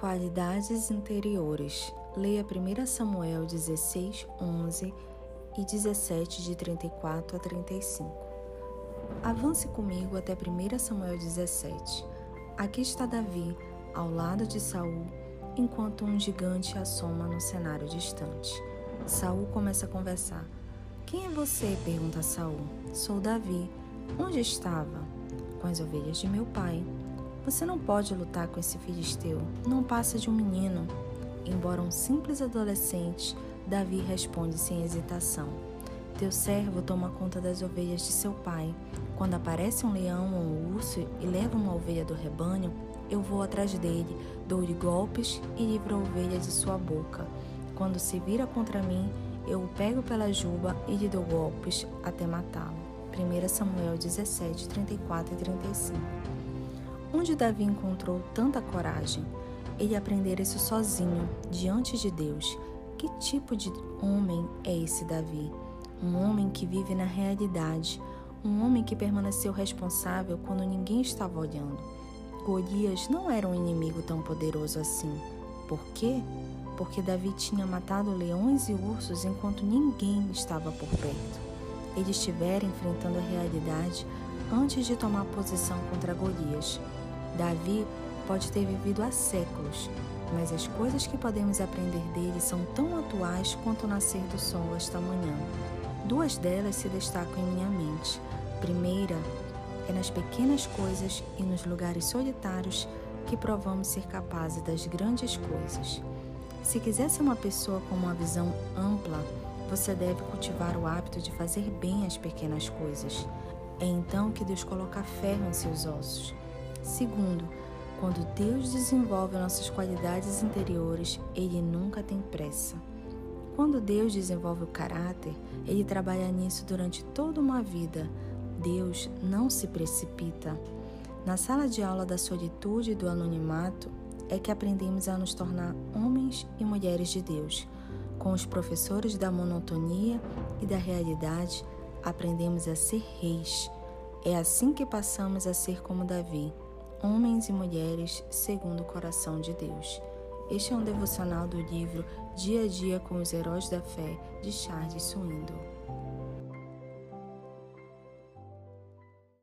Qualidades interiores. Leia 1 Samuel 16, 11 e 17, de 34 a 35. Avance comigo até 1 Samuel 17. Aqui está Davi, ao lado de Saul, enquanto um gigante assoma no cenário distante. Saul começa a conversar. Quem é você? pergunta Saul. Sou Davi. Onde estava? Com as ovelhas de meu pai. Você não pode lutar com esse filisteu, não passa de um menino. Embora um simples adolescente, Davi responde sem hesitação. Teu servo toma conta das ovelhas de seu pai. Quando aparece um leão ou um urso e leva uma ovelha do rebanho, eu vou atrás dele, dou-lhe golpes e livro a ovelha de sua boca. Quando se vira contra mim, eu o pego pela juba e lhe dou golpes até matá-lo. 1 Samuel 17, 34 e 35 Onde Davi encontrou tanta coragem? Ele aprendera isso sozinho, diante de Deus. Que tipo de homem é esse Davi? Um homem que vive na realidade, um homem que permaneceu responsável quando ninguém estava olhando. Golias não era um inimigo tão poderoso assim. Por quê? Porque Davi tinha matado leões e ursos enquanto ninguém estava por perto. Ele estivera enfrentando a realidade antes de tomar posição contra Golias. Davi pode ter vivido há séculos, mas as coisas que podemos aprender dele são tão atuais quanto o nascer do sol esta manhã. Duas delas se destacam em minha mente. Primeira é nas pequenas coisas e nos lugares solitários que provamos ser capazes das grandes coisas. Se quiser ser uma pessoa com uma visão ampla, você deve cultivar o hábito de fazer bem as pequenas coisas. É então que Deus coloca ferro em seus ossos. Segundo, quando Deus desenvolve nossas qualidades interiores, Ele nunca tem pressa. Quando Deus desenvolve o caráter, Ele trabalha nisso durante toda uma vida. Deus não se precipita. Na sala de aula da solitude e do anonimato é que aprendemos a nos tornar homens e mulheres de Deus. Com os professores da monotonia e da realidade, aprendemos a ser reis. É assim que passamos a ser como Davi Homens e Mulheres segundo o Coração de Deus. Este é um devocional do livro Dia a Dia com os Heróis da Fé, de Charles Swindoll.